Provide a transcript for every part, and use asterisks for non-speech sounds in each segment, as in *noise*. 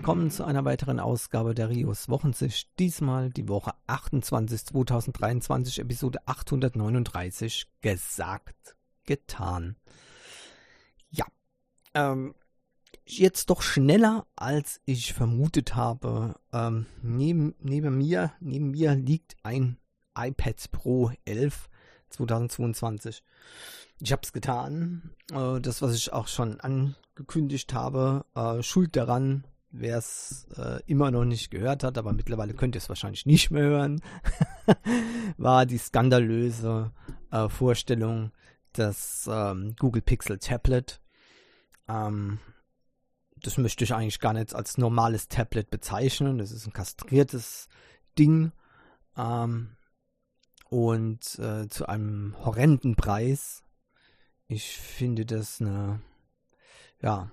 willkommen zu einer weiteren Ausgabe der Rios Wochensicht. Diesmal die Woche 28 2023, Episode 839. Gesagt, getan. Ja, ähm, jetzt doch schneller als ich vermutet habe. Ähm, neben, neben mir, neben mir liegt ein iPad Pro 11 2022. Ich habe es getan. Äh, das, was ich auch schon angekündigt habe, äh, schuld daran, wer es äh, immer noch nicht gehört hat, aber mittlerweile könnt ihr es wahrscheinlich nicht mehr hören, *laughs* war die skandalöse äh, Vorstellung des ähm, Google Pixel Tablet. Ähm, das möchte ich eigentlich gar nicht als normales Tablet bezeichnen. Das ist ein kastriertes Ding. Ähm, und äh, zu einem horrenden Preis. Ich finde das eine, ja,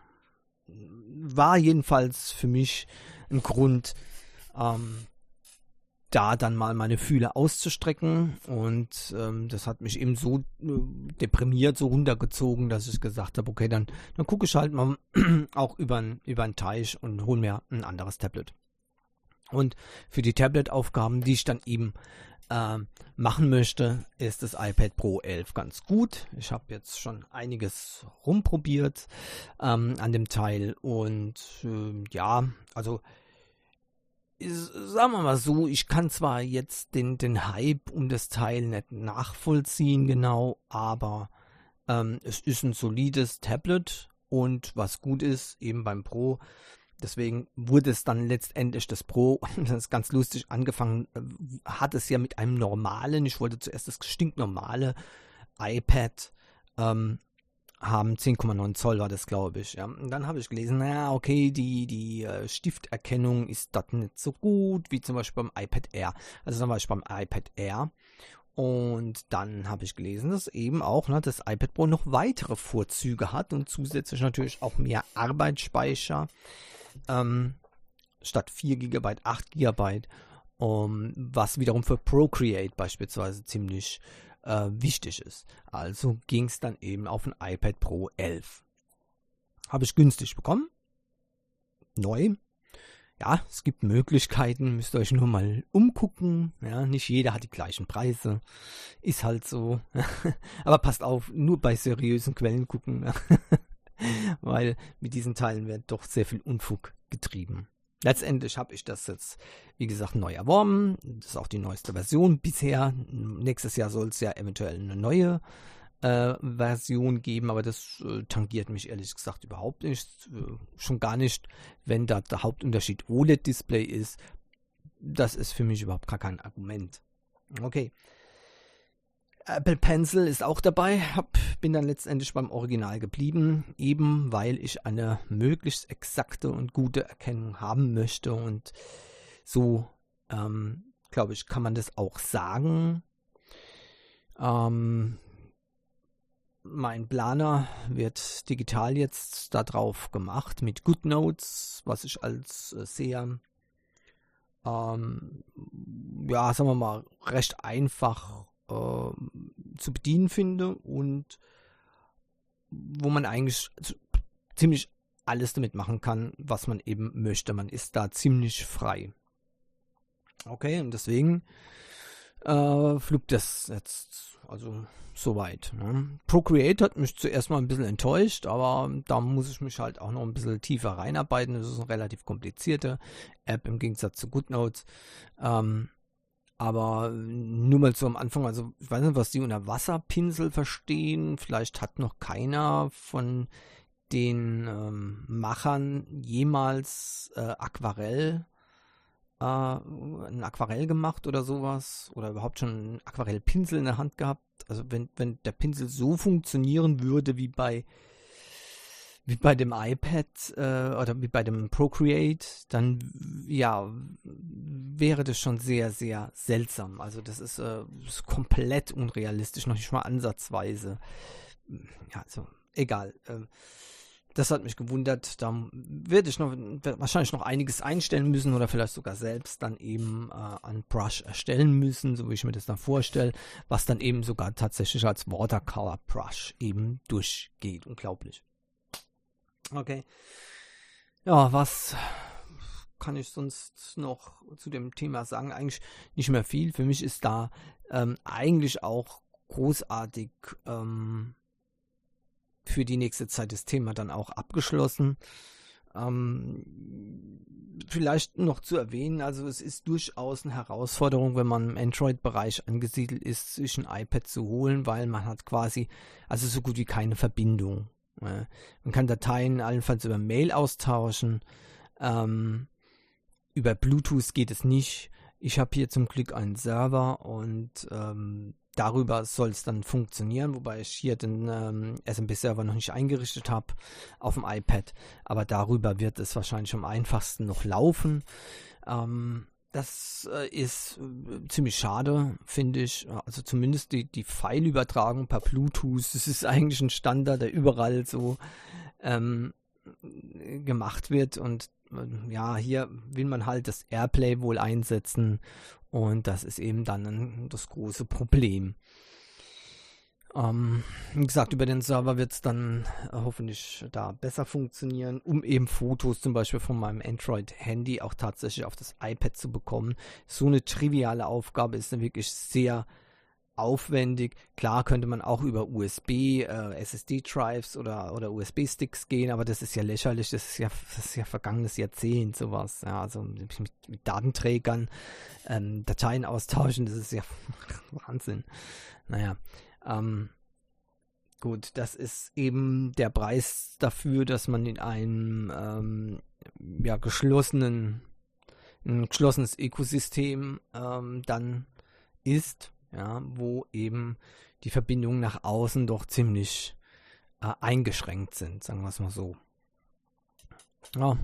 war jedenfalls für mich ein Grund, ähm, da dann mal meine Fühle auszustrecken und ähm, das hat mich eben so äh, deprimiert, so runtergezogen, dass ich gesagt habe, okay, dann, dann gucke ich halt mal *clears throat* auch über den Teich und hole mir ein anderes Tablet. Und für die Tablet-Aufgaben, die ich dann eben äh, machen möchte, ist das iPad Pro 11 ganz gut. Ich habe jetzt schon einiges rumprobiert ähm, an dem Teil und äh, ja, also sagen wir mal so, ich kann zwar jetzt den, den Hype um das Teil nicht nachvollziehen genau, aber ähm, es ist ein solides Tablet und was gut ist, eben beim Pro, Deswegen wurde es dann letztendlich das Pro, *laughs* das ist ganz lustig, angefangen äh, hat es ja mit einem normalen, ich wollte zuerst das stinknormale iPad ähm, haben, 10,9 Zoll war das, glaube ich. Ja. Und dann habe ich gelesen, naja, okay, die, die äh, Stifterkennung ist dort nicht so gut, wie zum Beispiel beim iPad Air. Also dann war ich beim iPad Air und dann habe ich gelesen, dass eben auch ne, das iPad Pro noch weitere Vorzüge hat und zusätzlich natürlich auch mehr Arbeitsspeicher ähm, statt 4 GB 8 GB, um, was wiederum für Procreate beispielsweise ziemlich äh, wichtig ist. Also ging es dann eben auf ein iPad Pro 11. Habe ich günstig bekommen. Neu. Ja, es gibt Möglichkeiten, müsst ihr euch nur mal umgucken. Ja, nicht jeder hat die gleichen Preise. Ist halt so. *laughs* Aber passt auf, nur bei seriösen Quellen gucken. *laughs* weil mit diesen Teilen wird doch sehr viel Unfug getrieben. Letztendlich habe ich das jetzt, wie gesagt, neu erworben. Das ist auch die neueste Version bisher. Nächstes Jahr soll es ja eventuell eine neue Version geben, aber das äh, tangiert mich ehrlich gesagt überhaupt nicht. Äh, schon gar nicht, wenn da der Hauptunterschied OLED-Display ist. Das ist für mich überhaupt gar kein Argument. Okay. Apple Pencil ist auch dabei, hab, bin dann letztendlich beim Original geblieben, eben weil ich eine möglichst exakte und gute Erkennung haben möchte und so, ähm, glaube ich, kann man das auch sagen. Ähm, mein Planer wird digital jetzt darauf gemacht mit GoodNotes, was ich als äh, sehr, ähm, ja, sagen wir mal, recht einfach äh, zu bedienen finde und wo man eigentlich ziemlich alles damit machen kann, was man eben möchte. Man ist da ziemlich frei. Okay, und deswegen äh, flugt das jetzt also soweit. Ne? Procreate hat mich zuerst mal ein bisschen enttäuscht, aber da muss ich mich halt auch noch ein bisschen tiefer reinarbeiten. Das ist eine relativ komplizierte App im Gegensatz zu GoodNotes. Ähm, aber nur mal so am Anfang, also ich weiß nicht, was die unter Wasserpinsel verstehen. Vielleicht hat noch keiner von den ähm, Machern jemals äh, Aquarell, äh, ein Aquarell gemacht oder sowas. Oder überhaupt schon einen Aquarellpinsel in der Hand gehabt. Also wenn, wenn der Pinsel so funktionieren würde wie bei wie bei dem iPad äh, oder wie bei dem Procreate, dann ja, wäre das schon sehr, sehr seltsam. Also das ist, äh, ist komplett unrealistisch, noch nicht mal ansatzweise. Ja, also egal. Äh, das hat mich gewundert. Da werde ich noch wahrscheinlich noch einiges einstellen müssen oder vielleicht sogar selbst dann eben äh, ein Brush erstellen müssen, so wie ich mir das dann vorstelle, was dann eben sogar tatsächlich als Watercolor Brush eben durchgeht. Unglaublich. Okay. Ja, was kann ich sonst noch zu dem Thema sagen? Eigentlich nicht mehr viel. Für mich ist da ähm, eigentlich auch großartig ähm, für die nächste Zeit das Thema dann auch abgeschlossen. Ähm, vielleicht noch zu erwähnen, also es ist durchaus eine Herausforderung, wenn man im Android-Bereich angesiedelt ist, sich ein iPad zu holen, weil man hat quasi, also so gut wie keine Verbindung. Ja. Man kann Dateien allenfalls über Mail austauschen. Ähm, über Bluetooth geht es nicht. Ich habe hier zum Glück einen Server und ähm, darüber soll es dann funktionieren, wobei ich hier den ähm, SMB-Server noch nicht eingerichtet habe auf dem iPad. Aber darüber wird es wahrscheinlich am einfachsten noch laufen. Ähm, das äh, ist äh, ziemlich schade, finde ich. Also zumindest die, die Pfeilübertragung per Bluetooth, das ist eigentlich ein Standard, der überall so ähm, gemacht wird. Und äh, ja, hier will man halt das Airplay wohl einsetzen und das ist eben dann das große Problem. Ähm, wie gesagt, über den Server wird es dann äh, hoffentlich da besser funktionieren, um eben Fotos zum Beispiel von meinem Android-Handy auch tatsächlich auf das iPad zu bekommen. So eine triviale Aufgabe ist dann wirklich sehr aufwendig. Klar könnte man auch über USB, äh, SSD-Drives oder, oder USB-Sticks gehen, aber das ist ja lächerlich, das ist ja, das ist ja vergangenes Jahrzehnt, sowas. Ja, also mit, mit Datenträgern ähm, Dateien austauschen, das ist ja *laughs* Wahnsinn. Naja, ähm, gut, das ist eben der Preis dafür, dass man in einem ähm, ja, geschlossenen, ein geschlossenes Ökosystem ähm, dann ist ja, wo eben die Verbindungen nach außen doch ziemlich äh, eingeschränkt sind, sagen wir es mal so. Ja.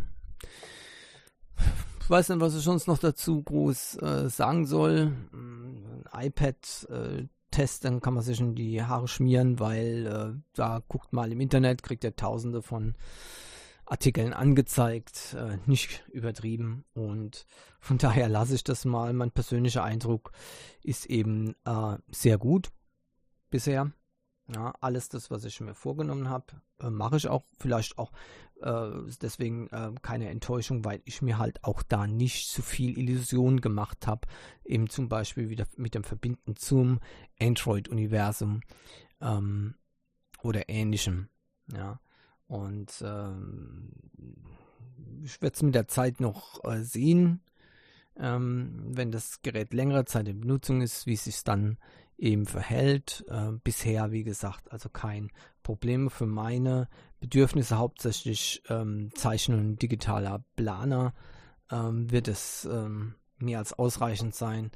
Ich weiß nicht, was ich sonst noch dazu groß äh, sagen soll. Ein iPad äh, testen kann man sich in die Haare schmieren, weil äh, da guckt mal im Internet, kriegt er tausende von Artikeln angezeigt, äh, nicht übertrieben. Und von daher lasse ich das mal. Mein persönlicher Eindruck ist eben äh, sehr gut bisher. Ja, alles das, was ich mir vorgenommen habe, äh, mache ich auch. Vielleicht auch äh, deswegen äh, keine Enttäuschung, weil ich mir halt auch da nicht zu viel Illusion gemacht habe. Eben zum Beispiel wieder mit dem Verbinden zum Android-Universum ähm, oder ähnlichem. Ja. Und ähm, ich werde es mit der Zeit noch äh, sehen, ähm, wenn das Gerät längere Zeit in Benutzung ist, wie es sich dann eben verhält. Äh, bisher, wie gesagt, also kein Problem für meine Bedürfnisse, hauptsächlich ähm, Zeichnen und digitaler Planer, ähm, wird es ähm, mehr als ausreichend sein.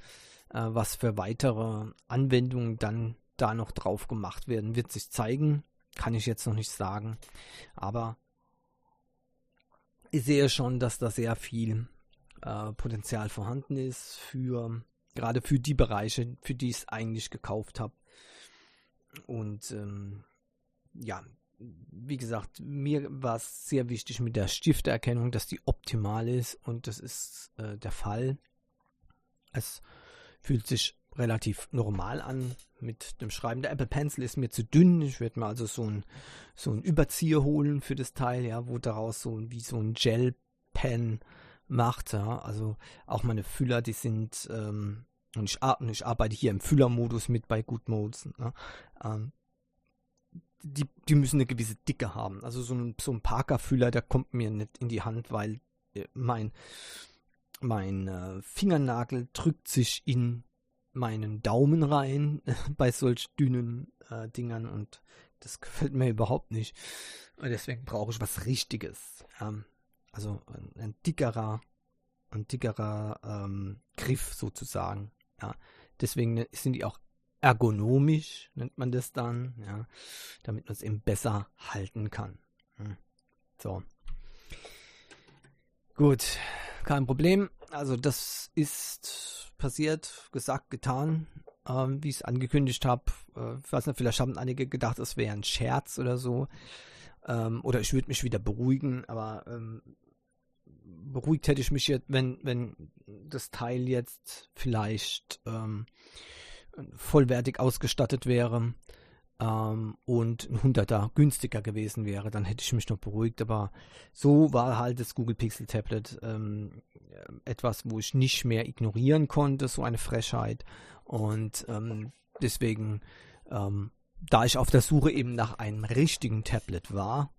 Äh, was für weitere Anwendungen dann da noch drauf gemacht werden, wird sich zeigen. Kann ich jetzt noch nicht sagen. Aber ich sehe schon, dass da sehr viel äh, Potenzial vorhanden ist für gerade für die Bereiche, für die ich es eigentlich gekauft habe. Und ähm, ja, wie gesagt, mir war es sehr wichtig mit der Stifterkennung, dass die optimal ist und das ist äh, der Fall. Es fühlt sich relativ normal an mit dem Schreiben. Der Apple Pencil ist mir zu dünn. Ich werde mir also so ein, so Überzieher holen für das Teil, ja, wo daraus so wie so ein Gel-Pen macht. Ja. Also auch meine Füller, die sind, ähm, und ich, ich, arbeite hier im Füllermodus mit bei Good Modes. Ne. Ähm, die, die müssen eine gewisse Dicke haben. Also so ein, so ein Parker-Füller, der kommt mir nicht in die Hand, weil äh, mein, mein äh, Fingernagel drückt sich in meinen Daumen rein *laughs* bei solch dünnen äh, Dingern und das gefällt mir überhaupt nicht. Und deswegen brauche ich was Richtiges. Ähm, also ein, ein, dickerer, ein dickerer ähm, Griff sozusagen. Ja. Deswegen sind die auch ergonomisch, nennt man das dann, ja, damit man es eben besser halten kann. Hm. So. Gut, kein Problem. Also das ist passiert, gesagt, getan, ähm, wie ich es angekündigt habe. Äh, ich weiß nicht, vielleicht haben einige gedacht, es wäre ein Scherz oder so. Ähm, oder ich würde mich wieder beruhigen, aber ähm, beruhigt hätte ich mich jetzt, wenn, wenn das Teil jetzt vielleicht ähm, vollwertig ausgestattet wäre. Ähm, und ein Hunderter günstiger gewesen wäre, dann hätte ich mich noch beruhigt. Aber so war halt das Google Pixel Tablet ähm, etwas, wo ich nicht mehr ignorieren konnte, so eine Frechheit. Und ähm, deswegen, ähm, da ich auf der Suche eben nach einem richtigen Tablet war,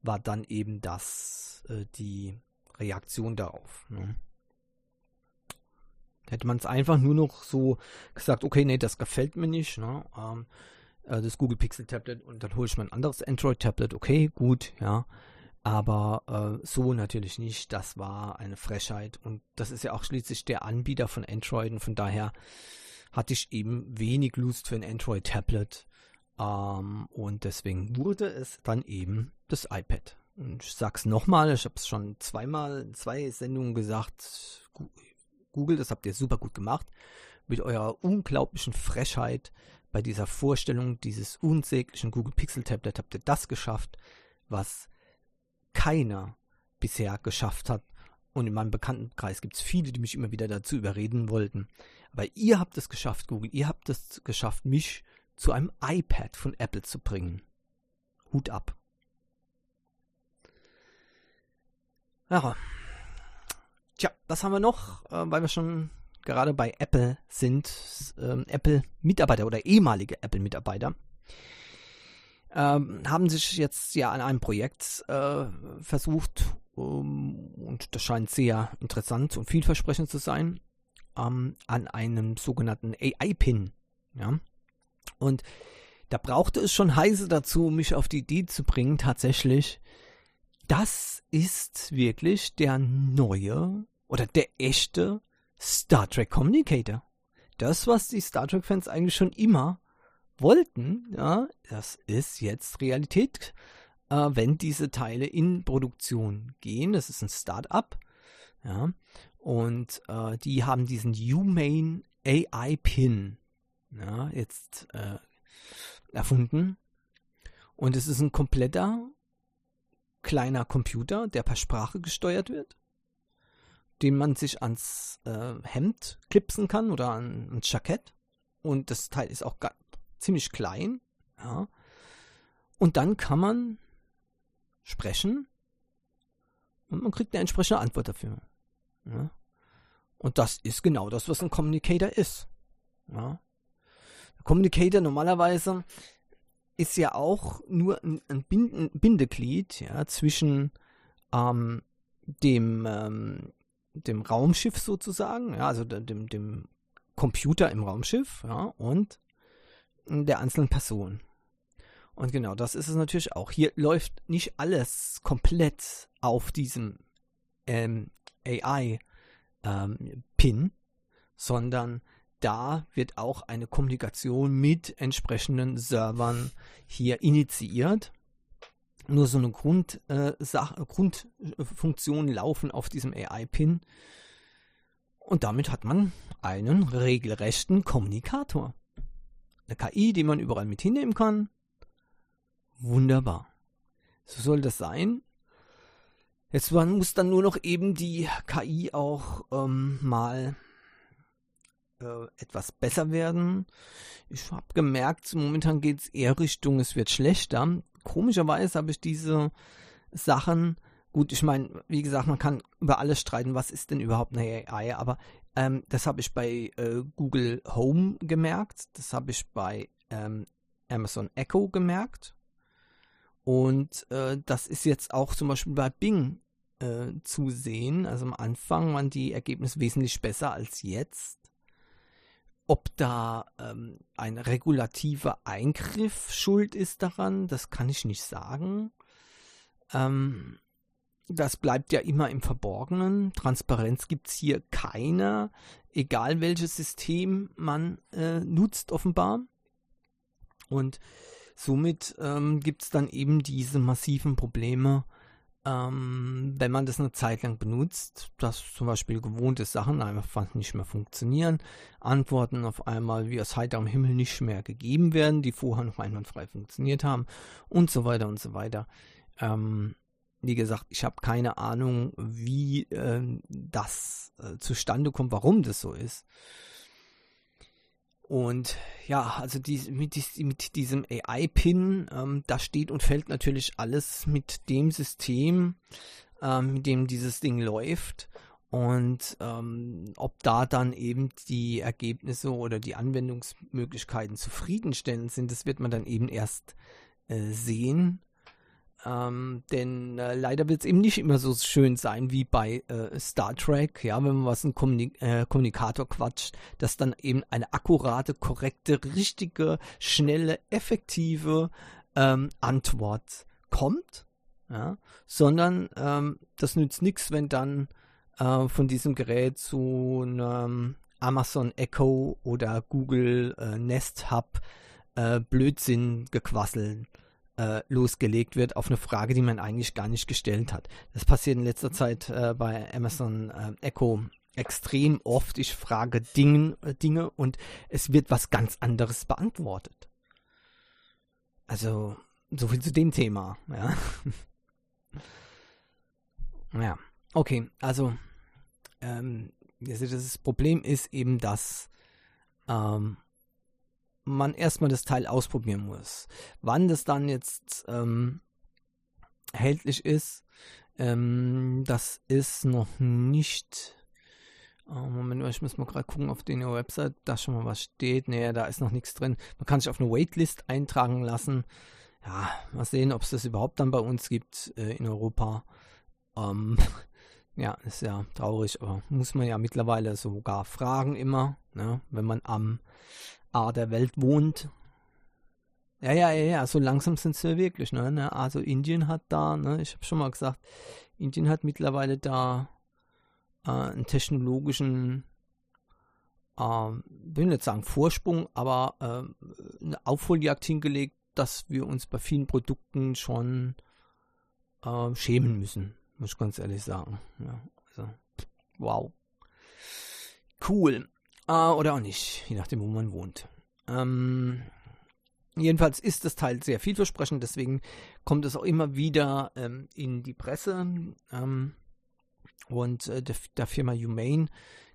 war dann eben das äh, die Reaktion darauf. Ne? Hätte man es einfach nur noch so gesagt, okay, nee, das gefällt mir nicht, ne? Ähm, äh, das Google Pixel Tablet und dann hole ich mir ein anderes Android Tablet, okay, gut, ja. Aber äh, so natürlich nicht. Das war eine Frechheit. Und das ist ja auch schließlich der Anbieter von Android. Und von daher hatte ich eben wenig Lust für ein Android-Tablet. Ähm, und deswegen wurde es dann eben das iPad. Und ich sag's nochmal, ich habe es schon zweimal in zwei Sendungen gesagt. Google, das habt ihr super gut gemacht. Mit eurer unglaublichen Frechheit bei dieser Vorstellung dieses unsäglichen Google Pixel Tablet habt ihr das geschafft, was keiner bisher geschafft hat. Und in meinem Bekanntenkreis gibt es viele, die mich immer wieder dazu überreden wollten. Aber ihr habt es geschafft, Google. Ihr habt es geschafft, mich zu einem iPad von Apple zu bringen. Hut ab. Ja. Tja, was haben wir noch? Äh, weil wir schon gerade bei Apple sind. Ähm, Apple-Mitarbeiter oder ehemalige Apple-Mitarbeiter ähm, haben sich jetzt ja an einem Projekt äh, versucht um, und das scheint sehr interessant und vielversprechend zu sein, ähm, an einem sogenannten AI-Pin. Ja? Und da brauchte es schon heiße dazu, mich auf die Idee zu bringen, tatsächlich das ist wirklich der neue oder der echte Star Trek Communicator. Das, was die Star Trek-Fans eigentlich schon immer wollten, ja, das ist jetzt Realität, äh, wenn diese Teile in Produktion gehen. Das ist ein Start-up, ja, und äh, die haben diesen Humane AI Pin, ja, jetzt äh, erfunden. Und es ist ein kompletter kleiner Computer, der per Sprache gesteuert wird, den man sich ans äh, Hemd klipsen kann oder an, ans Jackett. Und das Teil ist auch ziemlich klein. Ja. Und dann kann man sprechen und man kriegt eine entsprechende Antwort dafür. Ja. Und das ist genau das, was ein Communicator ist. Ja. Der Communicator normalerweise ist ja auch nur ein, ein Bindeglied ja, zwischen ähm, dem, ähm, dem Raumschiff sozusagen, ja, also dem, dem Computer im Raumschiff ja, und der einzelnen Person. Und genau, das ist es natürlich auch. Hier läuft nicht alles komplett auf diesem ähm, AI-Pin, ähm, sondern da wird auch eine Kommunikation mit entsprechenden Servern hier initiiert. Nur so eine Grund, äh, Grundfunktion laufen auf diesem AI-Pin. Und damit hat man einen regelrechten Kommunikator. Eine KI, die man überall mit hinnehmen kann. Wunderbar. So soll das sein. Jetzt muss dann nur noch eben die KI auch ähm, mal äh, etwas besser werden. Ich habe gemerkt, momentan geht es eher Richtung, es wird schlechter. Komischerweise habe ich diese Sachen, gut, ich meine, wie gesagt, man kann über alles streiten, was ist denn überhaupt eine AI, aber ähm, das habe ich bei äh, Google Home gemerkt, das habe ich bei ähm, Amazon Echo gemerkt und äh, das ist jetzt auch zum Beispiel bei Bing äh, zu sehen. Also am Anfang waren die Ergebnisse wesentlich besser als jetzt. Ob da ähm, ein regulativer Eingriff schuld ist daran, das kann ich nicht sagen. Ähm, das bleibt ja immer im Verborgenen. Transparenz gibt es hier keine, egal welches System man äh, nutzt, offenbar. Und somit ähm, gibt es dann eben diese massiven Probleme ähm, wenn man das eine Zeit lang benutzt, dass zum Beispiel gewohnte Sachen einfach nicht mehr funktionieren, Antworten auf einmal wie aus heiterem Himmel nicht mehr gegeben werden, die vorher noch einwandfrei funktioniert haben und so weiter und so weiter. Ähm, wie gesagt, ich habe keine Ahnung, wie äh, das äh, zustande kommt, warum das so ist. Und ja, also die, mit, mit, diesem AI-Pin, ähm, da steht und fällt natürlich alles mit dem System, ähm, mit dem dieses Ding läuft. Und ähm, ob da dann eben die Ergebnisse oder die Anwendungsmöglichkeiten zufriedenstellend sind, das wird man dann eben erst äh, sehen. Ähm, denn äh, leider wird es eben nicht immer so schön sein wie bei äh, Star Trek, ja, wenn man was ein Kommunik äh, Kommunikator quatscht, dass dann eben eine akkurate, korrekte, richtige, schnelle, effektive ähm, Antwort kommt, ja, sondern ähm, das nützt nichts, wenn dann äh, von diesem Gerät zu einem Amazon Echo oder Google äh, Nest Hub äh, Blödsinn gequasselt äh, losgelegt wird auf eine Frage, die man eigentlich gar nicht gestellt hat. Das passiert in letzter Zeit äh, bei Amazon äh, Echo extrem oft. Ich frage Ding, äh, Dinge und es wird was ganz anderes beantwortet. Also, so viel zu dem Thema, ja. *laughs* ja, okay, also, ähm, das Problem ist eben, dass ähm, man erstmal das Teil ausprobieren muss. Wann das dann jetzt ähm, erhältlich ist, ähm, das ist noch nicht. Oh, Moment, ich muss mal gerade gucken auf der Website, da schon mal was steht. Nee, da ist noch nichts drin. Man kann sich auf eine Waitlist eintragen lassen. Ja, mal sehen, ob es das überhaupt dann bei uns gibt äh, in Europa. Ähm, *laughs* ja, ist ja traurig, aber muss man ja mittlerweile sogar fragen immer, ne, wenn man am A der Welt wohnt. Ja, ja, ja, ja, so langsam sind sie wirklich, ne, ne? Also Indien hat da, ne, ich habe schon mal gesagt, Indien hat mittlerweile da äh, einen technologischen, äh, will nicht sagen Vorsprung, aber äh, eine Aufholjagd hingelegt, dass wir uns bei vielen Produkten schon äh, schämen müssen, muss ich ganz ehrlich sagen. Ja, also, wow. Cool. Äh, oder auch nicht, je nachdem, wo man wohnt. Ähm, jedenfalls ist das Teil sehr vielversprechend, deswegen kommt es auch immer wieder ähm, in die Presse. Ähm, und äh, der, der, Firma Humane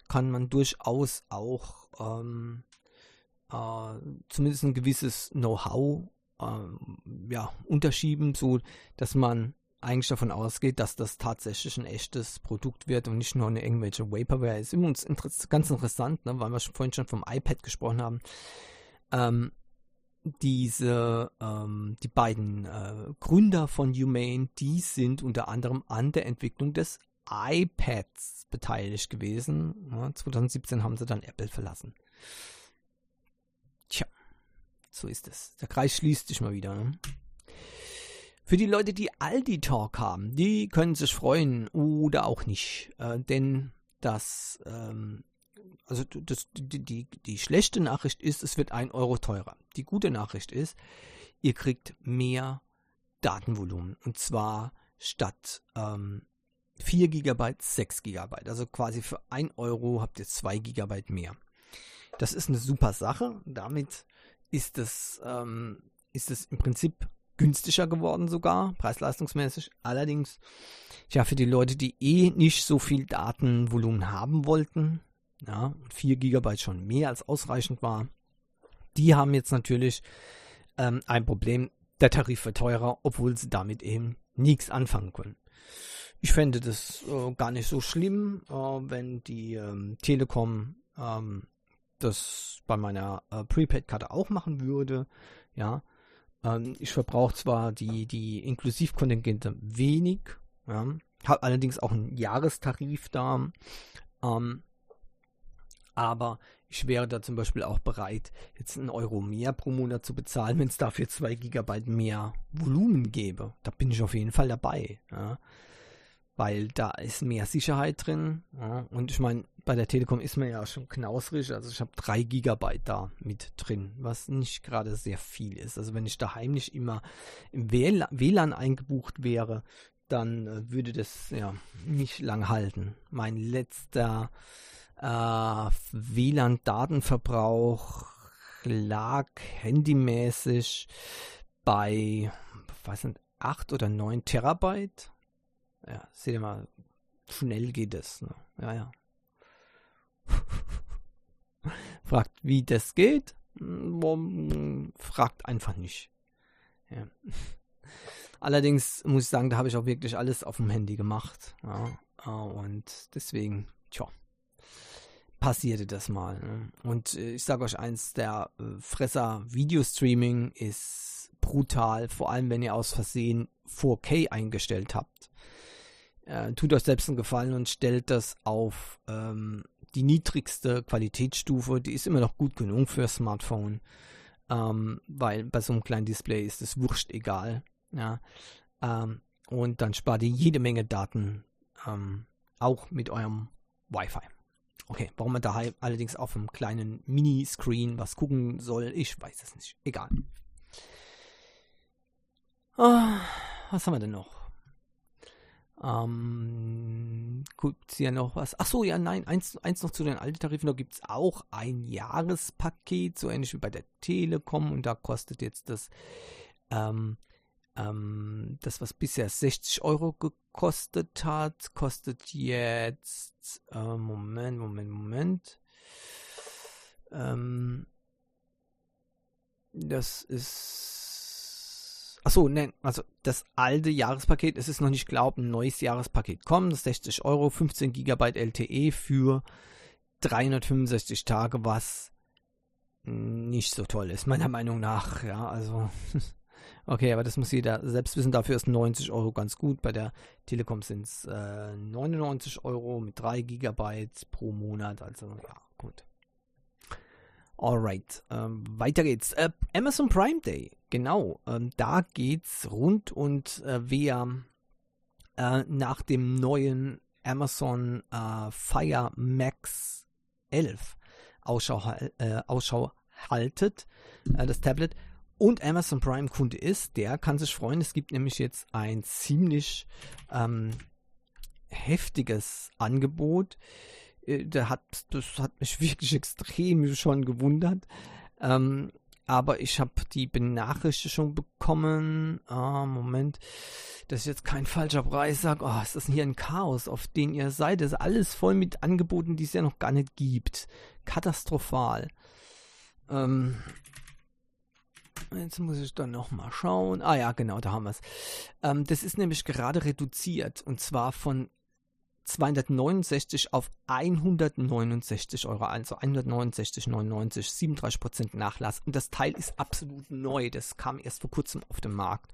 kann man durchaus auch ähm, äh, zumindest ein gewisses Know-how äh, ja, unterschieben, so dass man eigentlich davon ausgeht, dass das tatsächlich ein echtes Produkt wird und nicht nur eine irgendwelche Vaporware. Ist immer ganz interessant, ne, weil wir schon vorhin schon vom iPad gesprochen haben. Ähm, diese, ähm, die beiden äh, Gründer von Humane, die sind unter anderem an der Entwicklung des iPads beteiligt gewesen. Ja, 2017 haben sie dann Apple verlassen. Tja, so ist es. Der Kreis schließt sich mal wieder. Ne? Für die Leute, die Aldi Talk haben, die können sich freuen oder auch nicht, äh, denn das, ähm, also das, die, die, die schlechte Nachricht ist, es wird ein Euro teurer. Die gute Nachricht ist, ihr kriegt mehr Datenvolumen und zwar statt ähm, 4 GB 6 GB. Also quasi für 1 Euro habt ihr 2 GB mehr. Das ist eine super Sache. Damit ist es, ähm, im Prinzip günstiger geworden sogar, preis-leistungsmäßig. Allerdings, ja, für die Leute, die eh nicht so viel Datenvolumen haben wollten, ja, 4 GB schon mehr als ausreichend war, die haben jetzt natürlich ähm, ein Problem, der Tarif wird teurer, obwohl sie damit eben nichts anfangen können. Ich fände das äh, gar nicht so schlimm, äh, wenn die ähm, Telekom ähm, das bei meiner äh, Prepaid-Karte auch machen würde. Ja, ähm, ich verbrauche zwar die, die Inklusivkontingente wenig, ja, habe allerdings auch einen Jahrestarif da, ähm, aber ich wäre da zum Beispiel auch bereit, jetzt einen Euro mehr pro Monat zu bezahlen, wenn es dafür 2 GB mehr Volumen gäbe. Da bin ich auf jeden Fall dabei. Ja weil da ist mehr Sicherheit drin. Ja. Und ich meine, bei der Telekom ist man ja schon knausrig. Also ich habe 3 Gigabyte da mit drin, was nicht gerade sehr viel ist. Also wenn ich daheim nicht immer im WLAN eingebucht wäre, dann äh, würde das ja nicht lang halten. Mein letzter äh, WLAN-Datenverbrauch lag handymäßig bei, was sind 8 oder 9 Terabyte ja, seht ihr mal, schnell geht es. Ne? Ja, ja. *laughs* Fragt, wie das geht? Fragt einfach nicht. Ja. Allerdings muss ich sagen, da habe ich auch wirklich alles auf dem Handy gemacht. Ja, und deswegen, tja, passierte das mal. Ne? Und äh, ich sage euch eins, der äh, Fresser Videostreaming ist brutal, vor allem wenn ihr aus Versehen 4K eingestellt habt. Äh, tut euch selbst einen Gefallen und stellt das auf ähm, die niedrigste Qualitätsstufe. Die ist immer noch gut genug für Smartphone, ähm, weil bei so einem kleinen Display ist es wurscht egal. Ja. Ähm, und dann spart ihr jede Menge Daten, ähm, auch mit eurem Wi-Fi. Okay, warum man da allerdings auf einem kleinen Mini-Screen was gucken soll, ich weiß es nicht. Egal. Oh, was haben wir denn noch? Ähm, es hier noch was? Achso, ja, nein, eins, eins noch zu den alten Tarifen. Da gibt es auch ein Jahrespaket, so ähnlich wie bei der Telekom. Und da kostet jetzt das ähm, ähm, das, was bisher 60 Euro gekostet hat, kostet jetzt, äh, Moment, Moment, Moment. Ähm, das ist, achso, nein, also das alte Jahrespaket, es ist noch nicht glaubt, ein neues Jahrespaket kommt, das 60 Euro, 15 GB LTE für 365 Tage, was nicht so toll ist, meiner Meinung nach, ja, also *laughs* Okay, aber das muss jeder selbst wissen. Dafür ist 90 Euro ganz gut. Bei der Telekom sind es äh, 99 Euro mit 3 GB pro Monat. Also ja, gut. Alright, ähm, weiter geht's. Äh, Amazon Prime Day, genau. Ähm, da geht's rund und äh, wer äh, nach dem neuen Amazon äh, Fire Max 11 Ausschau, äh, Ausschau haltet, äh, das Tablet, und Amazon Prime Kunde ist, der kann sich freuen. Es gibt nämlich jetzt ein ziemlich ähm, heftiges Angebot. Äh, der hat, das hat mich *laughs* wirklich extrem schon gewundert. Ähm, aber ich habe die Benachrichtigung bekommen. Ah, Moment, dass ich jetzt kein falscher Preis sage. Oh, ist das hier ein Chaos, auf den ihr seid? Das ist alles voll mit Angeboten, die es ja noch gar nicht gibt. Katastrophal. Ähm, Jetzt muss ich dann nochmal schauen. Ah ja, genau, da haben wir es. Ähm, das ist nämlich gerade reduziert und zwar von 269 auf 169 Euro, also 169,99, 37% Nachlass. Und das Teil ist absolut neu. Das kam erst vor kurzem auf den Markt.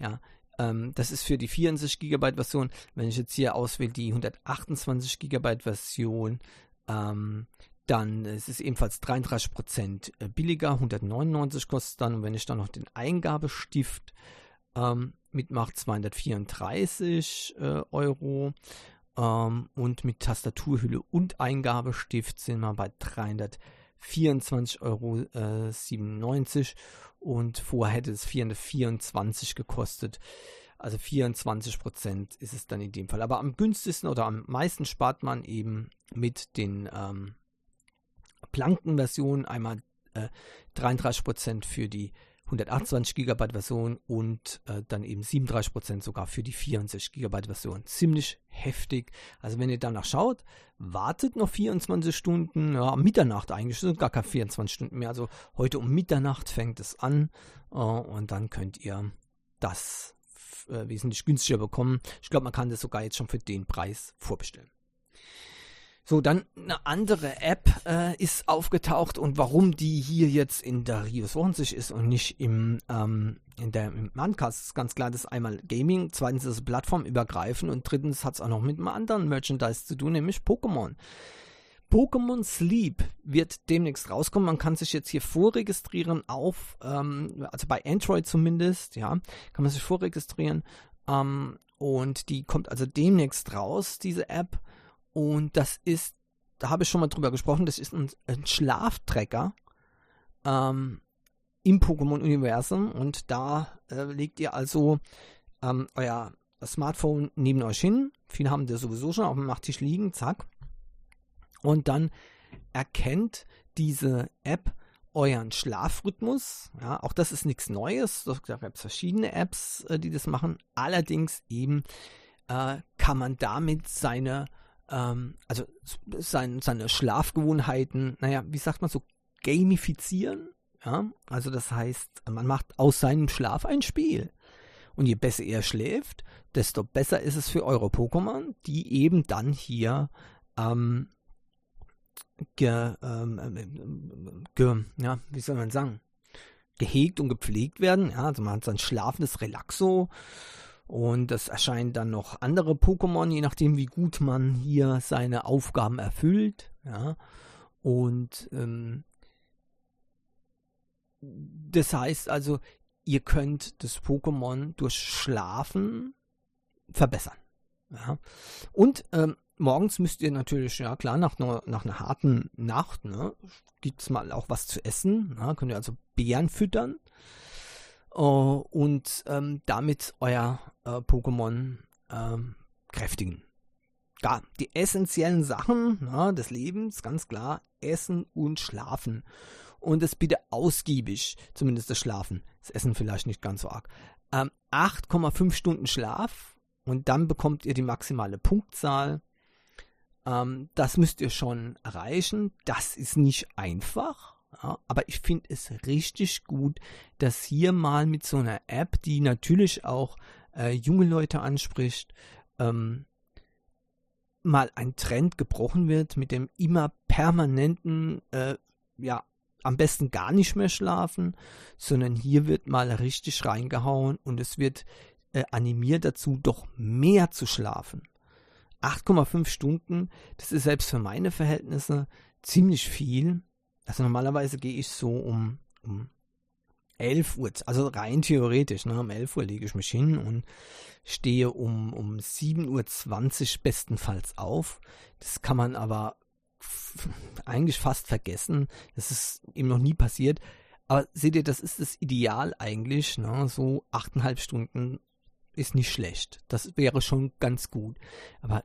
Ja, ähm, das ist für die 64 GB Version. Wenn ich jetzt hier auswähle, die 128 GB Version, ähm, dann ist es ebenfalls 33% äh, billiger, 199 kostet dann. Und wenn ich dann noch den Eingabestift ähm, mitmache, 234 äh, Euro. Ähm, und mit Tastaturhülle und Eingabestift sind wir bei 324,97 Euro. Äh, und vorher hätte es 424 gekostet. Also 24% ist es dann in dem Fall. Aber am günstigsten oder am meisten spart man eben mit den ähm, Plankenversion, einmal äh, 33% für die 128 GB Version und äh, dann eben 37% sogar für die 64 GB Version. Ziemlich heftig. Also wenn ihr danach schaut, wartet noch 24 Stunden, ja, Mitternacht eigentlich, sind gar keine 24 Stunden mehr. Also heute um Mitternacht fängt es an äh, und dann könnt ihr das äh, wesentlich günstiger bekommen. Ich glaube, man kann das sogar jetzt schon für den Preis vorbestellen. So, dann eine andere App äh, ist aufgetaucht und warum die hier jetzt in der Rio 20 ist und nicht im, ähm, in der, im Mancast ist ganz klar, das ist einmal Gaming, zweitens ist es plattformübergreifend und drittens hat es auch noch mit einem anderen Merchandise zu tun, nämlich Pokémon. Pokémon Sleep wird demnächst rauskommen. Man kann sich jetzt hier vorregistrieren auf, ähm, also bei Android zumindest, ja, kann man sich vorregistrieren. Ähm, und die kommt also demnächst raus, diese App. Und das ist, da habe ich schon mal drüber gesprochen, das ist ein, ein Schlaftrecker ähm, im Pokémon-Universum. Und da äh, legt ihr also ähm, euer Smartphone neben euch hin. Viele haben das sowieso schon auf dem Nachttisch liegen, zack. Und dann erkennt diese App euren Schlafrhythmus. Ja, auch das ist nichts Neues. Da gibt es verschiedene Apps, äh, die das machen. Allerdings eben äh, kann man damit seine ähm, also sein, seine Schlafgewohnheiten, naja, wie sagt man so, gamifizieren. Ja, also das heißt, man macht aus seinem Schlaf ein Spiel. Und je besser er schläft, desto besser ist es für eure Pokémon, die eben dann hier ähm, ge, ähm, ge, ja, wie soll man sagen, gehegt und gepflegt werden. Ja, also man hat sein schlafendes Relaxo und es erscheinen dann noch andere Pokémon, je nachdem wie gut man hier seine Aufgaben erfüllt. Ja, und ähm, das heißt also, ihr könnt das Pokémon durch Schlafen verbessern. Ja. Und ähm, morgens müsst ihr natürlich, ja klar, nach einer, nach einer harten Nacht, ne, gibt es mal auch was zu essen. Ne, könnt ihr also Beeren füttern äh, und ähm, damit euer äh, Pokémon äh, kräftigen. Ja, die essentiellen Sachen ne, des Lebens, ganz klar, Essen und Schlafen. Und das bitte ausgiebig, zumindest das Schlafen. Das Essen vielleicht nicht ganz so arg. Ähm, 8,5 Stunden Schlaf und dann bekommt ihr die maximale Punktzahl. Ähm, das müsst ihr schon erreichen. Das ist nicht einfach. Ja, aber ich finde es richtig gut, dass hier mal mit so einer App, die natürlich auch äh, junge Leute anspricht, ähm, mal ein Trend gebrochen wird mit dem immer permanenten, äh, ja, am besten gar nicht mehr schlafen, sondern hier wird mal richtig reingehauen und es wird äh, animiert dazu, doch mehr zu schlafen. 8,5 Stunden, das ist selbst für meine Verhältnisse ziemlich viel. Also normalerweise gehe ich so um, um 11 Uhr, also rein theoretisch, ne, um 11 Uhr lege ich mich hin und stehe um, um 7.20 Uhr bestenfalls auf. Das kann man aber eigentlich fast vergessen. Das ist ihm noch nie passiert. Aber seht ihr, das ist das Ideal eigentlich. Ne? So 8,5 Stunden ist nicht schlecht. Das wäre schon ganz gut. Aber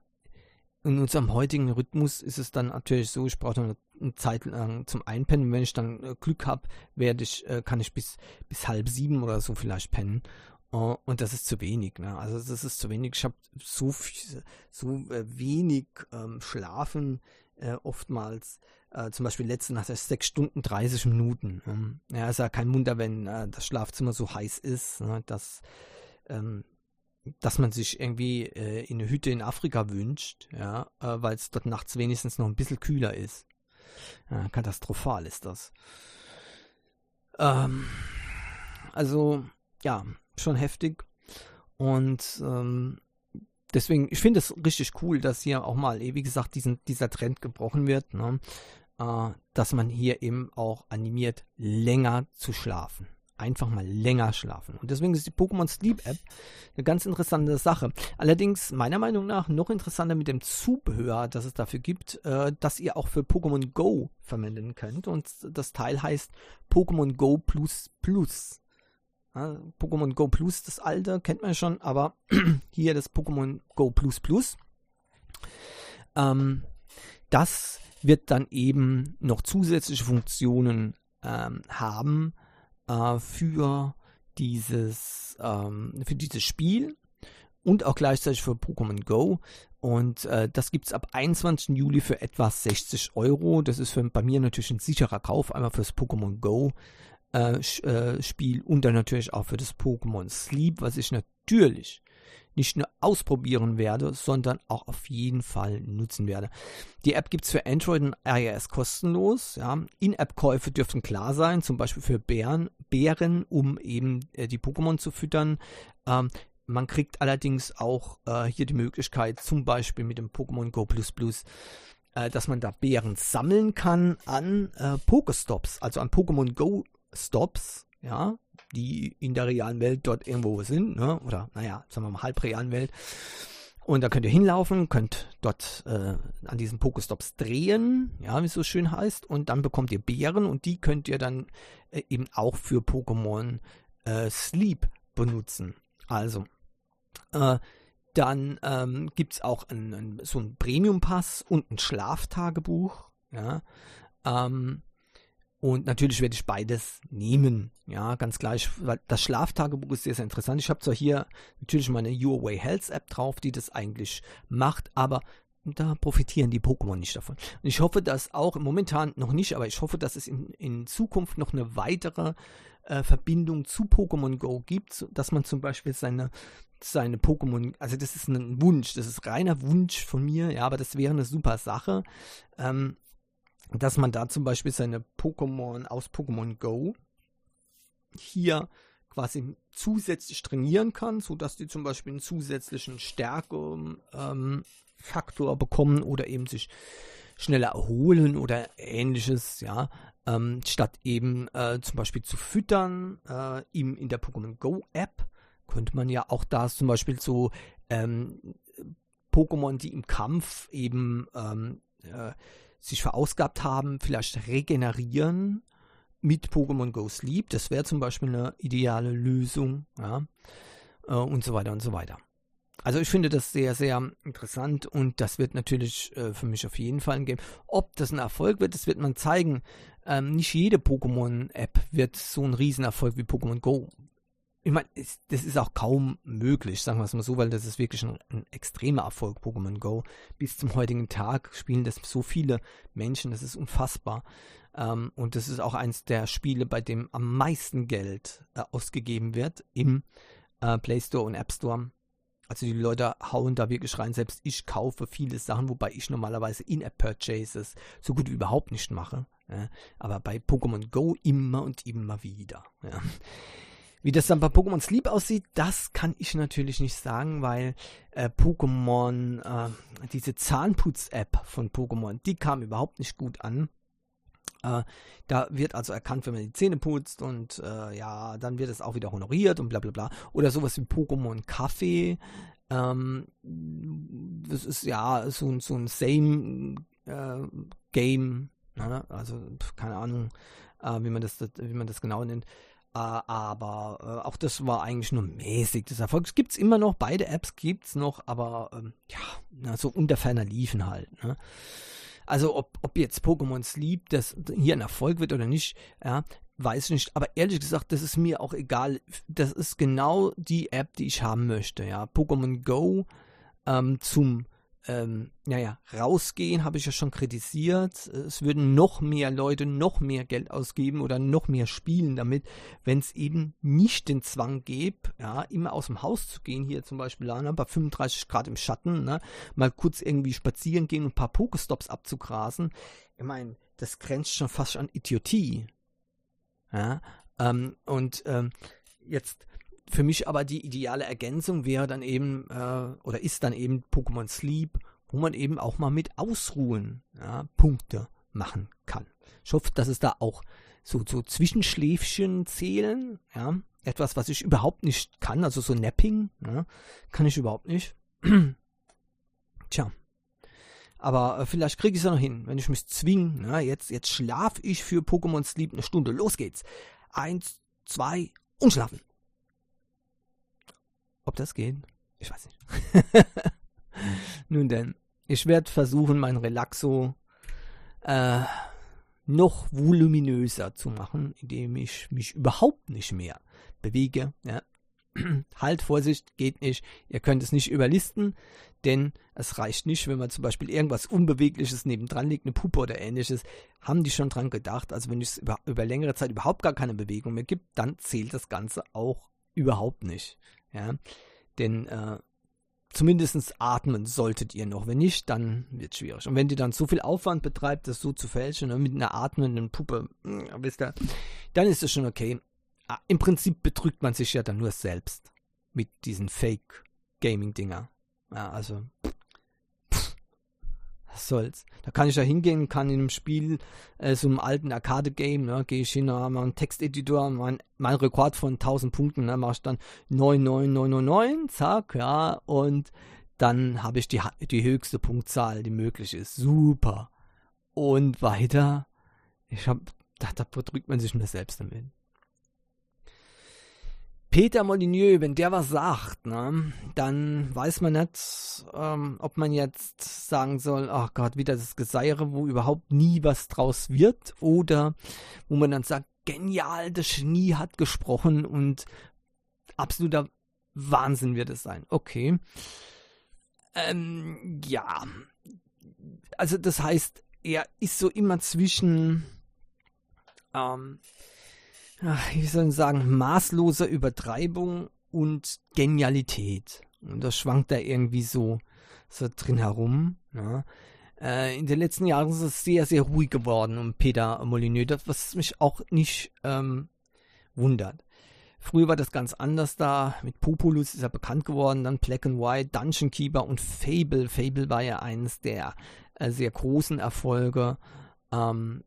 in unserem heutigen Rhythmus ist es dann natürlich so, ich brauche eine, eine Zeit lang zum Einpennen. Wenn ich dann äh, Glück habe, werde ich, äh, kann ich bis, bis halb sieben oder so vielleicht pennen. Und das ist zu wenig. Ne? Also das ist zu wenig. Ich habe so viel, so äh, wenig ähm, schlafen äh, oftmals. Äh, zum Beispiel letzte Nacht sechs Stunden 30 Minuten. Ähm, ja, ist ja kein Wunder, wenn äh, das Schlafzimmer so heiß ist, ne? dass ähm, dass man sich irgendwie äh, in eine Hütte in Afrika wünscht, ja, äh, weil es dort nachts wenigstens noch ein bisschen kühler ist. Ja, katastrophal ist das. Ähm, also, ja, schon heftig. Und ähm, deswegen, ich finde es richtig cool, dass hier auch mal, wie gesagt, diesen, dieser Trend gebrochen wird, ne? äh, dass man hier eben auch animiert, länger zu schlafen einfach mal länger schlafen. Und deswegen ist die Pokémon Sleep App eine ganz interessante Sache. Allerdings meiner Meinung nach noch interessanter mit dem Zubehör, das es dafür gibt, äh, dass ihr auch für Pokémon Go verwenden könnt. Und das Teil heißt Pokémon Go Plus Plus. Ja, Pokémon Go Plus, das alte, kennt man schon, aber *clears throat* hier das Pokémon Go Plus Plus. Ähm, das wird dann eben noch zusätzliche Funktionen ähm, haben, äh, für dieses ähm, für dieses Spiel und auch gleichzeitig für Pokémon Go. Und äh, das gibt es ab 21. Juli für etwa 60 Euro. Das ist für, bei mir natürlich ein sicherer Kauf, einmal fürs Pokémon Go äh, äh, Spiel und dann natürlich auch für das Pokémon Sleep, was ich natürlich nicht nur ausprobieren werde, sondern auch auf jeden Fall nutzen werde. Die App gibt es für Android und iOS kostenlos. Ja. In-App-Käufe dürften klar sein, zum Beispiel für Bären, Bären um eben äh, die Pokémon zu füttern. Ähm, man kriegt allerdings auch äh, hier die Möglichkeit, zum Beispiel mit dem Pokémon Go Plus Plus, äh, dass man da Bären sammeln kann an äh, Pokestops, also an Pokémon Go Stops, ja, die in der realen Welt dort irgendwo sind, ne? oder naja, sagen wir mal halbrealen Welt. Und da könnt ihr hinlaufen, könnt dort äh, an diesen Pokestops drehen, ja, wie es so schön heißt, und dann bekommt ihr Beeren und die könnt ihr dann äh, eben auch für Pokémon äh, Sleep benutzen. Also, äh, dann ähm, gibt es auch ein, ein, so ein Premium-Pass und ein Schlaftagebuch, ja. Ähm, und natürlich werde ich beides nehmen. Ja, ganz gleich, das Schlaftagebuch ist sehr, sehr interessant. Ich habe zwar hier natürlich meine Your Way Health App drauf, die das eigentlich macht, aber da profitieren die Pokémon nicht davon. Und ich hoffe, dass auch momentan noch nicht, aber ich hoffe, dass es in, in Zukunft noch eine weitere äh, Verbindung zu Pokémon Go gibt, dass man zum Beispiel seine, seine Pokémon, also das ist ein Wunsch, das ist reiner Wunsch von mir, ja, aber das wäre eine super Sache, ähm, dass man da zum Beispiel seine Pokémon aus Pokémon Go hier quasi zusätzlich trainieren kann, sodass die zum Beispiel einen zusätzlichen Stärke ähm, bekommen oder eben sich schneller erholen oder ähnliches, ja, ähm, statt eben äh, zum Beispiel zu füttern, äh, ihm in der Pokémon Go App könnte man ja auch da zum Beispiel so ähm, Pokémon, die im Kampf eben ähm, äh, sich verausgabt haben, vielleicht regenerieren mit Pokémon Go Sleep. Das wäre zum Beispiel eine ideale Lösung, ja, äh, und so weiter und so weiter. Also ich finde das sehr, sehr interessant und das wird natürlich äh, für mich auf jeden Fall ein Game. Ob das ein Erfolg wird, das wird man zeigen. Ähm, nicht jede Pokémon-App wird so ein Riesenerfolg wie Pokémon Go. Ich meine, das ist auch kaum möglich, sagen wir es mal so, weil das ist wirklich ein, ein extremer Erfolg, Pokémon Go. Bis zum heutigen Tag spielen das so viele Menschen, das ist unfassbar. Ähm, und das ist auch eins der Spiele, bei dem am meisten Geld äh, ausgegeben wird im äh, Play Store und App Store. Also die Leute hauen da wirklich rein. Selbst ich kaufe viele Sachen, wobei ich normalerweise In-App-Purchases so gut wie überhaupt nicht mache. Ja. Aber bei Pokémon Go immer und immer wieder. Ja. Wie das dann bei Pokémon Sleep aussieht, das kann ich natürlich nicht sagen, weil äh, Pokémon, äh, diese Zahnputz-App von Pokémon, die kam überhaupt nicht gut an. Äh, da wird also erkannt, wenn man die Zähne putzt und äh, ja, dann wird es auch wieder honoriert und bla bla bla. Oder sowas wie Pokémon Kaffee. Ähm, das ist ja so, so ein Same äh, Game. Ne? Also, keine Ahnung, äh, wie, man das, wie man das genau nennt. Uh, aber uh, auch das war eigentlich nur mäßig des Erfolgs. Gibt es immer noch, beide Apps gibt es noch, aber ähm, ja, so unter ferner liefen halt. Ne? Also ob, ob jetzt Pokémon Sleep das hier ein Erfolg wird oder nicht, ja, weiß ich nicht. Aber ehrlich gesagt, das ist mir auch egal. Das ist genau die App, die ich haben möchte. Ja, Pokémon Go ähm, zum ähm, naja, rausgehen, habe ich ja schon kritisiert. Es würden noch mehr Leute noch mehr Geld ausgeben oder noch mehr spielen damit, wenn es eben nicht den Zwang gäbe, ja, immer aus dem Haus zu gehen, hier zum Beispiel Lana, bei 35 Grad im Schatten, ne, mal kurz irgendwie spazieren gehen und ein paar Pokestops abzugrasen. Ich meine, das grenzt schon fast an Idiotie. Ja, ähm, und ähm, jetzt für mich aber die ideale Ergänzung wäre dann eben, äh, oder ist dann eben Pokémon Sleep, wo man eben auch mal mit Ausruhen ja, Punkte machen kann. Ich hoffe, dass es da auch so, so Zwischenschläfchen zählen, ja, etwas, was ich überhaupt nicht kann, also so Napping, ja, kann ich überhaupt nicht. *clears throat* Tja. Aber äh, vielleicht kriege ich es ja noch hin, wenn ich mich zwinge. Ja, jetzt, jetzt schlafe ich für Pokémon Sleep eine Stunde. Los geht's. Eins, zwei und schlafen. Ob das geht? Ich weiß nicht. *laughs* Nun denn, ich werde versuchen, mein Relaxo äh, noch voluminöser zu machen, indem ich mich überhaupt nicht mehr bewege. Ja. *clears throat* halt, Vorsicht, geht nicht. Ihr könnt es nicht überlisten, denn es reicht nicht, wenn man zum Beispiel irgendwas Unbewegliches nebendran legt, eine Puppe oder ähnliches, haben die schon dran gedacht. Also wenn es über, über längere Zeit überhaupt gar keine Bewegung mehr gibt, dann zählt das Ganze auch überhaupt nicht. Ja. Denn äh, zumindest atmen solltet ihr noch. Wenn nicht, dann wird es schwierig. Und wenn ihr dann so viel Aufwand betreibt, das so zu fälschen, ne, mit einer atmenden Puppe, hm, wisst ihr, dann ist es schon okay. Ah, Im Prinzip betrügt man sich ja dann nur selbst mit diesen Fake-Gaming-Dinger. Ja, also was soll's. Da kann ich ja hingehen, kann in einem Spiel, äh, so einem alten Arcade-Game, ne, gehe ich hin, mache einen Texteditor, mein, mein Rekord von 1000 Punkten, ne, mache ich dann 99999, zack, ja, und dann habe ich die, die höchste Punktzahl, die möglich ist. Super. Und weiter, ich habe, da, da betrügt man sich nur selbst damit. Peter Molyneux, wenn der was sagt, ne, dann weiß man nicht, ähm, ob man jetzt sagen soll, ach Gott, wieder das Geseiere, wo überhaupt nie was draus wird, oder wo man dann sagt, genial, das Genie hat gesprochen und absoluter Wahnsinn wird es sein. Okay. Ähm, ja. Also das heißt, er ist so immer zwischen, ähm, wie soll ich sagen, maßloser Übertreibung und Genialität. Und das schwankt da irgendwie so, so drin herum. Ja. Äh, in den letzten Jahren ist es sehr, sehr ruhig geworden um Peter Molyneux, was mich auch nicht ähm, wundert. Früher war das ganz anders da. Mit Populus ist er bekannt geworden, dann Black and White, Dungeon Keeper und Fable. Fable war ja eines der äh, sehr großen Erfolge. Ähm,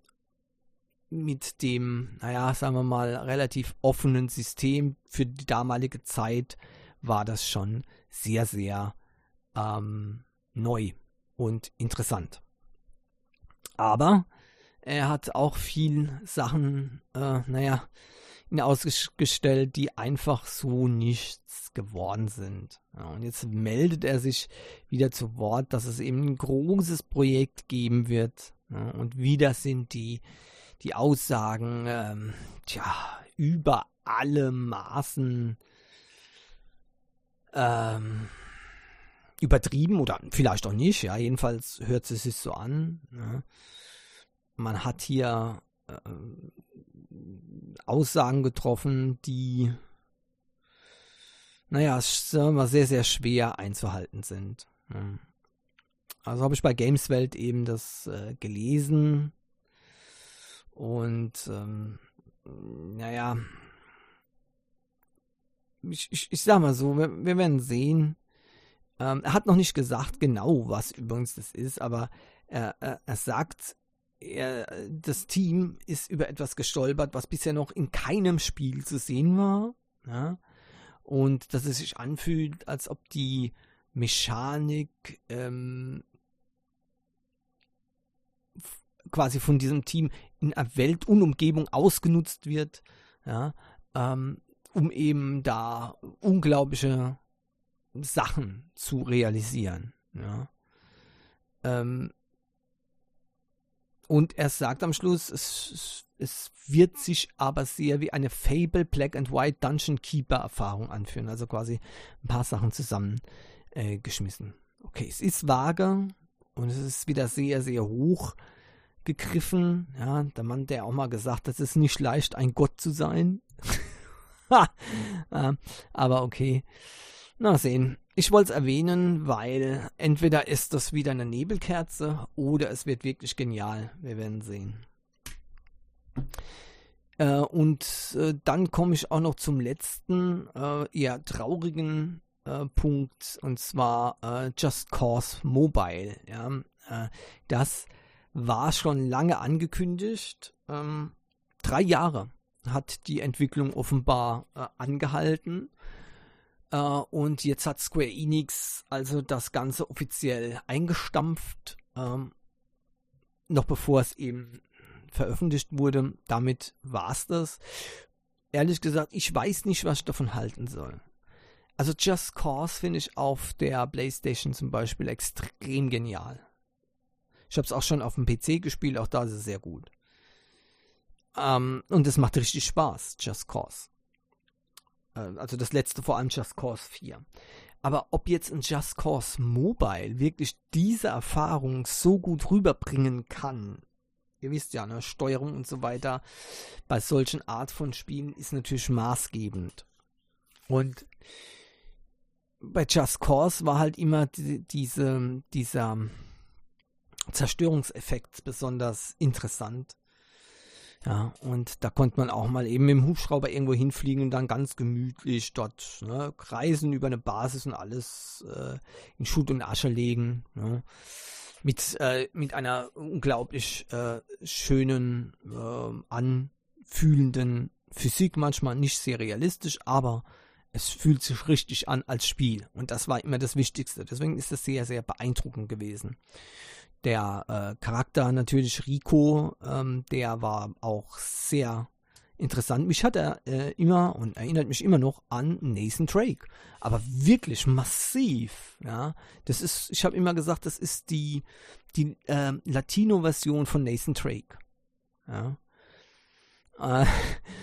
mit dem, naja, sagen wir mal, relativ offenen System für die damalige Zeit war das schon sehr, sehr ähm, neu und interessant. Aber er hat auch viel Sachen, äh, naja, ausgestellt, die einfach so nichts geworden sind. Ja, und jetzt meldet er sich wieder zu Wort, dass es eben ein großes Projekt geben wird. Ja, und wieder sind die, die Aussagen, ähm, tja, über alle Maßen ähm, übertrieben oder vielleicht auch nicht. Ja, jedenfalls hört es sich so an. Ja. Man hat hier äh, Aussagen getroffen, die, naja, sagen sehr, sehr schwer einzuhalten sind. Also habe ich bei Gameswelt eben das äh, gelesen und ähm, naja, ich, ich, ich sag mal so, wir, wir werden sehen. Ähm, er hat noch nicht gesagt genau, was übrigens das ist, aber er, er, er sagt, er, das Team ist über etwas gestolpert, was bisher noch in keinem Spiel zu sehen war. Ja? Und dass es sich anfühlt, als ob die Mechanik ähm, quasi von diesem Team in einer Welt und Umgebung ausgenutzt wird, ja, ähm, um eben da unglaubliche Sachen zu realisieren. Ja. Ähm, und er sagt am Schluss, es, es, wird sich aber sehr wie eine Fable Black and White Dungeon Keeper Erfahrung anfühlen. Also quasi ein paar Sachen zusammengeschmissen. Äh, okay, es ist vage und es ist wieder sehr, sehr hoch gegriffen. Ja, der Mann, der auch mal gesagt hat, es ist nicht leicht, ein Gott zu sein. *laughs* aber okay. Na sehen. Ich wollte es erwähnen, weil entweder ist das wieder eine Nebelkerze oder es wird wirklich genial. Wir werden sehen. Äh, und äh, dann komme ich auch noch zum letzten, äh, eher traurigen äh, Punkt, und zwar äh, Just Cause Mobile. Ja? Äh, das war schon lange angekündigt. Ähm, drei Jahre hat die Entwicklung offenbar angehalten. Uh, und jetzt hat Square Enix also das Ganze offiziell eingestampft, ähm, noch bevor es eben veröffentlicht wurde. Damit war es das. Ehrlich gesagt, ich weiß nicht, was ich davon halten soll. Also Just Cause finde ich auf der PlayStation zum Beispiel extrem genial. Ich habe es auch schon auf dem PC gespielt, auch da ist es sehr gut. Ähm, und es macht richtig Spaß, Just Cause. Äh, also das letzte vor allem Just Cause 4. Aber ob jetzt ein Just Cause Mobile wirklich diese Erfahrung so gut rüberbringen kann, ihr wisst ja, ne, Steuerung und so weiter bei solchen Art von Spielen ist natürlich maßgebend. Und bei Just Cause war halt immer die, diese, dieser Zerstörungseffekt besonders interessant. Ja, und da konnte man auch mal eben mit dem Hubschrauber irgendwo hinfliegen und dann ganz gemütlich dort ne, kreisen über eine Basis und alles äh, in Schutt und Asche legen. Ne, mit, äh, mit einer unglaublich äh, schönen, äh, anfühlenden Physik, manchmal nicht sehr realistisch, aber es fühlt sich richtig an als Spiel. Und das war immer das Wichtigste. Deswegen ist das sehr, sehr beeindruckend gewesen der äh, Charakter natürlich Rico, ähm, der war auch sehr interessant. Mich hat er äh, immer und erinnert mich immer noch an Nathan Drake. Aber wirklich massiv. Ja, das ist, ich habe immer gesagt, das ist die, die äh, Latino-Version von Nathan Drake. Ja. Äh,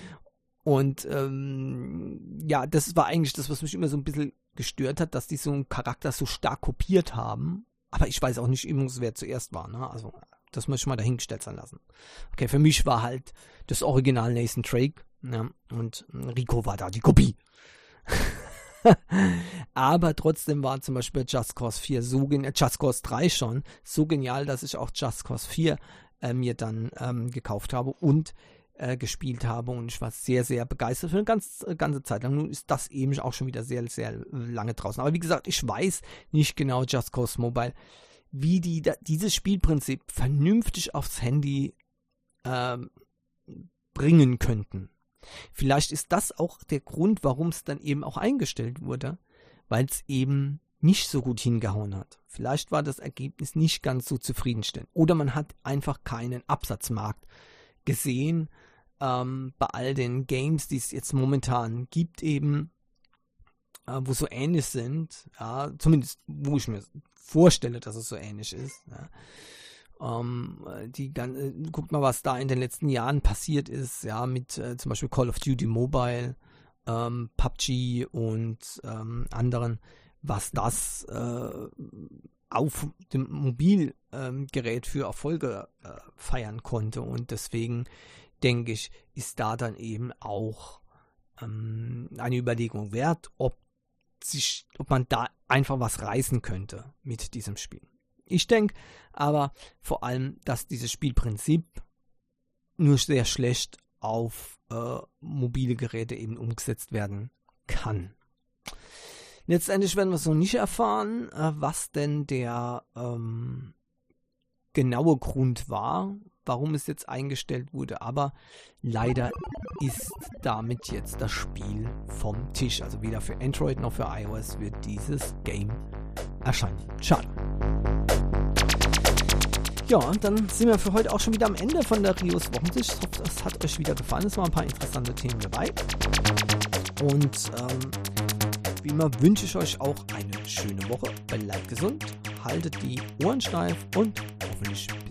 *laughs* und ähm, ja, das war eigentlich das, was mich immer so ein bisschen gestört hat, dass die so einen Charakter so stark kopiert haben. Aber ich weiß auch nicht übrigens, wer zuerst war. Ne? Also das muss ich mal dahingestellt sein lassen. Okay, für mich war halt das Original Nathan Drake ja, und Rico war da die Kopie. *laughs* Aber trotzdem war zum Beispiel Just Cause 4 so genial, Just Cause 3 schon so genial, dass ich auch Just Cause 4 äh, mir dann ähm, gekauft habe und äh, gespielt habe und ich war sehr, sehr begeistert für eine ganz, äh, ganze Zeit lang. Nun ist das eben auch schon wieder sehr, sehr lange draußen. Aber wie gesagt, ich weiß nicht genau Just Cause Mobile, wie die da, dieses Spielprinzip vernünftig aufs Handy ähm, bringen könnten. Vielleicht ist das auch der Grund, warum es dann eben auch eingestellt wurde, weil es eben nicht so gut hingehauen hat. Vielleicht war das Ergebnis nicht ganz so zufriedenstellend. Oder man hat einfach keinen Absatzmarkt gesehen ähm, bei all den Games, die es jetzt momentan gibt, eben, äh, wo so ähnlich sind. Ja, zumindest, wo ich mir vorstelle, dass es so ähnlich ist. Ja. Ähm, die äh, guckt mal, was da in den letzten Jahren passiert ist, ja, mit äh, zum Beispiel Call of Duty Mobile, ähm, PUBG und ähm, anderen, was das äh, auf dem Mobilgerät für Erfolge äh, feiern konnte. Und deswegen denke ich, ist da dann eben auch ähm, eine Überlegung wert, ob sich, ob man da einfach was reißen könnte mit diesem Spiel. Ich denke aber vor allem, dass dieses Spielprinzip nur sehr schlecht auf äh, mobile Geräte eben umgesetzt werden kann. Letztendlich werden wir so nicht erfahren, äh, was denn der ähm, genaue Grund war, warum es jetzt eingestellt wurde, aber leider ist damit jetzt das Spiel vom Tisch. Also weder für Android noch für iOS wird dieses Game erscheinen. Schade. Ja, und dann sind wir für heute auch schon wieder am Ende von der Rios Wochensicht. Ich hoffe, es hat euch wieder gefallen. Es waren ein paar interessante Themen dabei. Und ähm, wie immer wünsche ich euch auch eine schöne Woche. Bleibt gesund, haltet die Ohren steif und hoffentlich bis